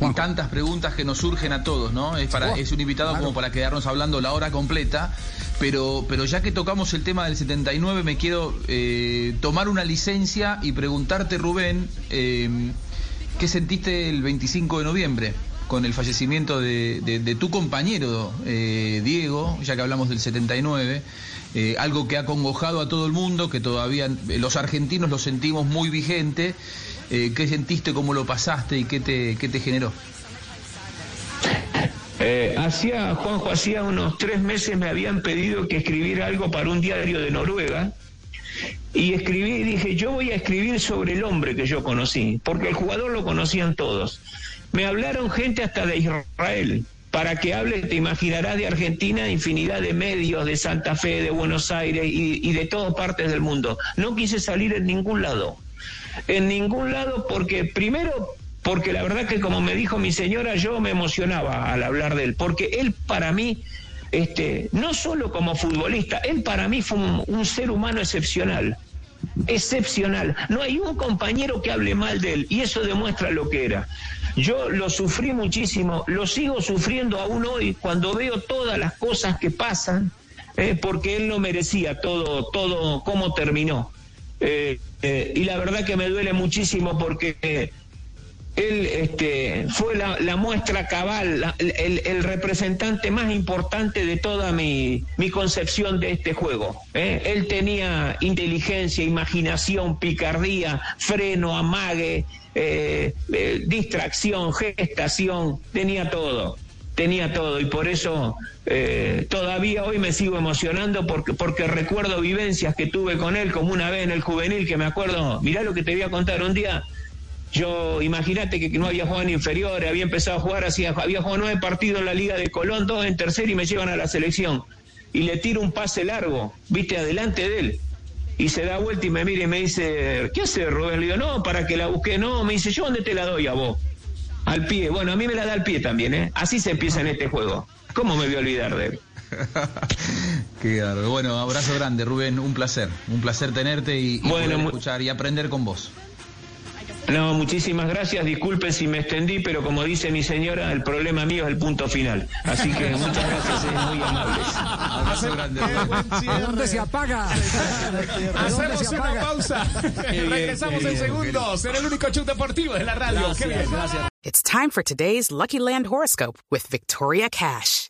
Y tantas preguntas que nos surgen a todos, ¿no? Es, para, es un invitado como para quedarnos hablando la hora completa, pero, pero ya que tocamos el tema del 79, me quiero eh, tomar una licencia y preguntarte, Rubén, eh, ¿qué sentiste el 25 de noviembre? Con el fallecimiento de, tu compañero eh, Diego, ya que hablamos del 79, eh, algo que ha congojado a todo el mundo, que todavía los argentinos lo sentimos muy vigente. Eh, ¿Qué sentiste, cómo lo pasaste y qué te, qué te generó? Eh, hacía, Juanjo, hacía unos tres meses me habían pedido que escribiera algo para un diario de Noruega. Y escribí y dije, yo voy a escribir sobre el hombre que yo conocí, porque el jugador lo conocían todos. Me hablaron gente hasta de Israel. Para que hable, te imaginarás de Argentina, infinidad de medios, de Santa Fe, de Buenos Aires y, de todas partes del mundo. No quise salir en ningún lado. En ningún lado porque primero porque la verdad que como me dijo mi señora, yo me emocionaba al hablar de él, porque él para mí, este, no solo como futbolista, él para mí fue un, ser humano excepcional, excepcional. No hay un compañero que hable mal de él, y eso demuestra lo que era. Yo lo sufrí muchísimo, lo sigo sufriendo aún hoy cuando veo todas las cosas que pasan, eh, porque él no merecía todo, todo cómo terminó. Eh, eh, y la verdad que me duele muchísimo porque él este, fue la, muestra cabal, la, el, el, representante más importante de toda mi, mi concepción de este juego. ¿eh? Él tenía inteligencia, imaginación, picardía, freno, amague, eh, eh, distracción, gestación, tenía todo. Tenía todo y por eso eh, todavía hoy me sigo emocionando porque, porque recuerdo vivencias que tuve con él, como una vez en el juvenil, que me acuerdo, mirá lo que te voy a contar un día, yo, imagínate que no había jugado en inferiores, había empezado a jugar así, había jugado nueve partidos en la Liga de Colón, dos en tercera y me llevan a la selección. Y le tiro un pase largo, viste, adelante de él. Y se da vuelta y me mira y me dice, ¿qué hace Rubén? Le digo, no, para que la busque, no. Me dice, ¿yo dónde te la doy a vos? Al pie. Bueno, a mí me la da al pie también, ¿eh? Así se empieza en este juego. ¿Cómo me voy a olvidar de él? Qué. Bueno, abrazo grande, Rubén. Un placer. Un placer tenerte y, y bueno, poder escuchar y aprender con vos. No, muchísimas gracias. Disculpen si me extendí, pero como dice mi señora, el problema mío es el punto final. Así que muchas gracias, muy amables. Abrazo grande. ¿A dónde se apaga? Hacemos se una apaga? pausa. bien, Regresamos en segundos en el único show deportivo de la radio. Qué bien. It's time for today's Lucky Land horoscope with Victoria Cash.